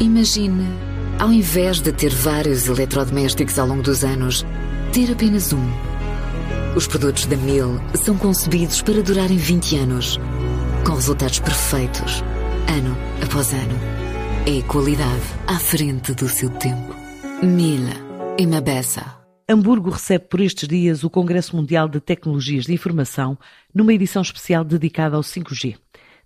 Imagine, ao invés de ter vários eletrodomésticos ao longo dos anos, ter apenas um. Os produtos da Mil são concebidos para durarem 20 anos, com resultados perfeitos, ano após ano. É qualidade à frente do seu tempo. Mil, uma beça. Hamburgo recebe por estes dias o Congresso Mundial de Tecnologias de Informação numa edição especial dedicada ao 5G.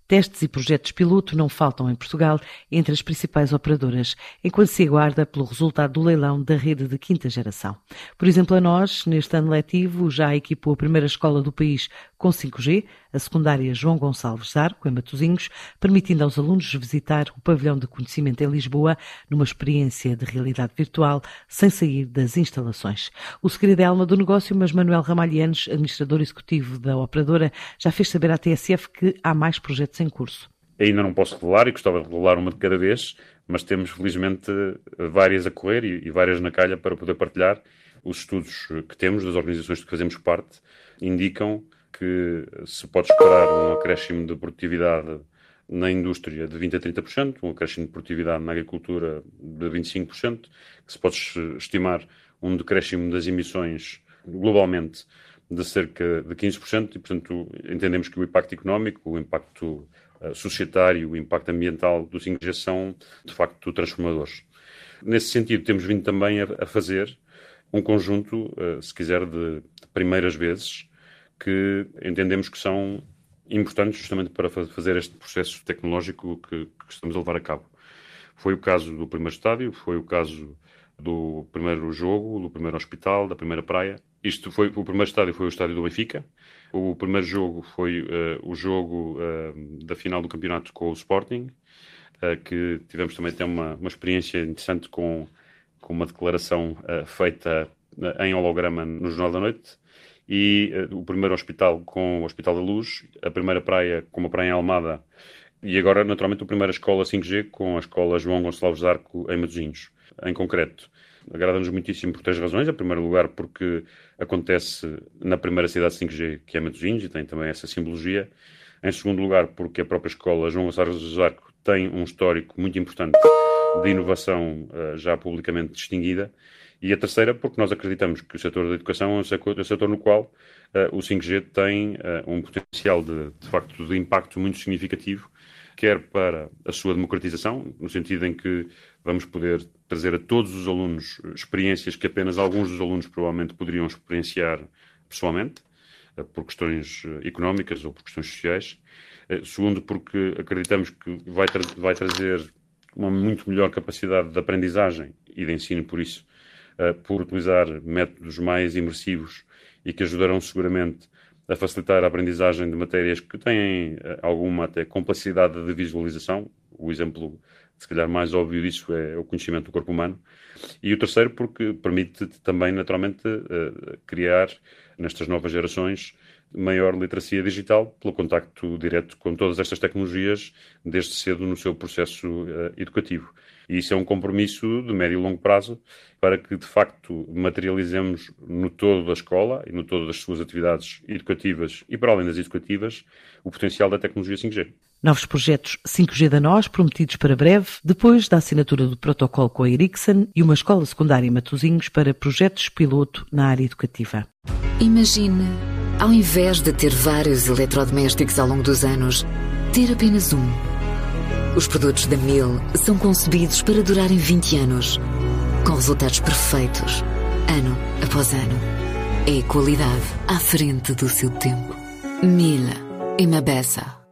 Testes e projetos piloto não faltam em Portugal entre as principais operadoras, enquanto se aguarda pelo resultado do leilão da rede de quinta geração. Por exemplo, a nós, neste ano letivo, já equipou a primeira escola do país com 5G, a secundária João Gonçalves Zarco, em Matosinhos, permitindo aos alunos visitar o pavilhão de conhecimento em Lisboa numa experiência de realidade virtual sem sair das instalações. O segredo é alma do negócio, mas Manuel Ramalhianes, administrador executivo da operadora, já fez saber à TSF que há mais projetos em curso. Ainda não posso revelar e gostava de revelar uma de cada vez, mas temos felizmente várias a correr e, várias na calha para poder partilhar. Os estudos que temos das organizações de que fazemos parte indicam que se pode esperar um acréscimo de produtividade na indústria de 20% a 30%, um acréscimo de produtividade na agricultura de 25%, que se pode estimar um decréscimo das emissões globalmente de cerca de 15%, e, portanto, entendemos que o impacto económico, o impacto uh, societário, o impacto ambiental do 5G são, de facto, transformadores. Nesse sentido, temos vindo também a, fazer um conjunto, uh, se quiser, de primeiras vezes, que entendemos que são importantes justamente para fazer este processo tecnológico que, que, estamos a levar a cabo. Foi o caso do primeiro estádio, foi o caso do primeiro jogo, do primeiro hospital, da primeira praia. Isto foi o primeiro estádio foi o estádio do Benfica. O primeiro jogo foi uh, o jogo uh, da final do campeonato com o Sporting, uh, que tivemos também até uma, uma experiência interessante com, com uma declaração feita em holograma no Jornal da Noite e uh, o primeiro hospital com o Hospital da Luz, a primeira praia com uma praia em Almada e agora, naturalmente, a primeira escola 5G com a escola João Gonçalves de Arco em Matosinhos, em concreto. Agrada-nos muitíssimo por três razões. Em primeiro lugar, porque acontece na primeira cidade 5G, que é Matosinhos, e tem também essa simbologia. Em segundo lugar, porque a própria escola João Gonçalves de Arco tem um histórico muito importante de inovação uh, já publicamente distinguida. E a terceira, porque nós acreditamos que o setor da educação é um setor, é setor no qual uh, o 5G tem uh, um potencial de, de facto de impacto muito significativo, quer para a sua democratização, no sentido em que vamos poder trazer a todos os alunos experiências que apenas alguns dos alunos provavelmente poderiam experienciar pessoalmente, uh, por questões económicas ou por questões sociais. Segundo, porque acreditamos que vai, tra vai trazer uma muito melhor capacidade de aprendizagem e de ensino, por isso, por utilizar métodos mais imersivos e que ajudarão seguramente a facilitar a aprendizagem de matérias que têm uh, alguma até complexidade de visualização. O exemplo, se calhar, mais óbvio disso é o conhecimento do corpo humano. E o terceiro, porque permite também, naturalmente, uh, criar nestas novas gerações maior literacia digital pelo contacto direto com todas estas tecnologias desde cedo no seu processo educativo. E isso é um compromisso de médio e longo prazo para que, de facto, materializemos no todo da escola e no todo das suas atividades educativas e para além das educativas o potencial da tecnologia 5G. Novos projetos 5G da nós, prometidos para breve, depois da assinatura do protocolo com a Ericsson e uma escola secundária em Matosinhos para projetos piloto na área educativa. Imagine, ao invés de ter vários eletrodomésticos ao longo dos anos, ter apenas um. Os produtos da Mil são concebidos para durarem 20 anos, com resultados perfeitos, ano após ano. É qualidade à frente do seu tempo. Mil, uma beça.